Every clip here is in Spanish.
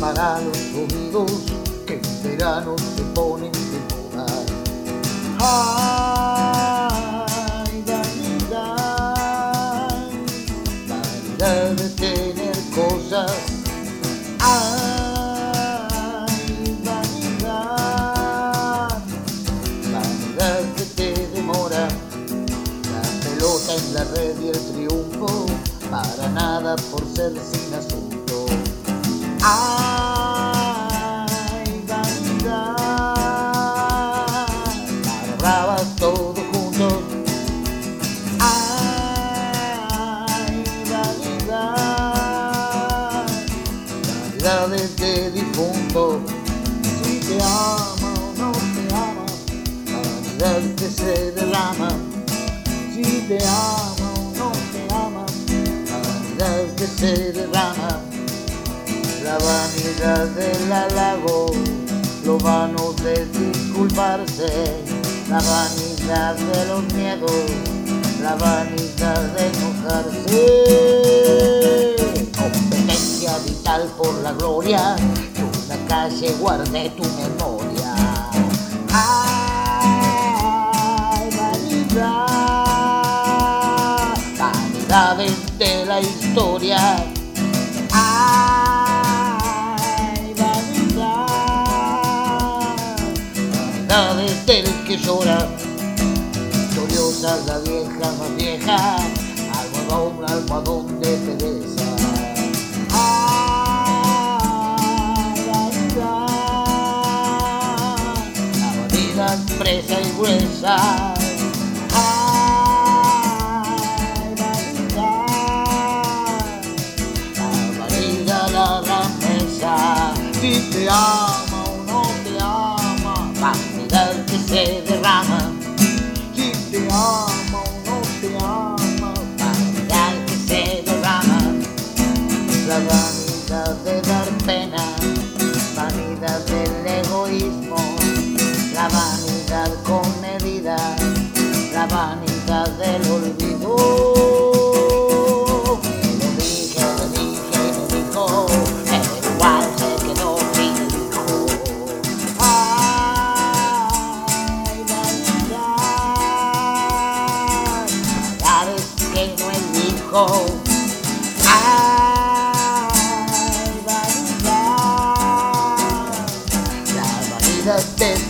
para los oídos que en verano se ponen de moda. Ay, vanidad, vanidad de tener cosas. Ay, vanidad, vanidad que te demora. La pelota en la red y el triunfo, para nada por ser sin asunto. Ay, vanidad, agarrabas todo junto. Ay, vanidad, vanidades de difunto. Si te ama o no te ama, vanidad que se derrama. Si te ama o no te ama, vanidad que se derrama vanidad del halago, lo vano de disculparse, la vanidad de los miedos, la vanidad de enojarse. Competencia vital por la gloria, que una calle guarde tu memoria. Ay, vanidad, vanidades de la historia. Ay, vanidades del que llora, gloriosa la vieja más vieja, almohadón, almohadón de pereza. Vanidad, la vanidad presa y gruesa. Vanidad, la vanidad la rameza, si te elijo. Ay, vanidad, la vanidad de estar fijo,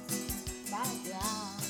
棒子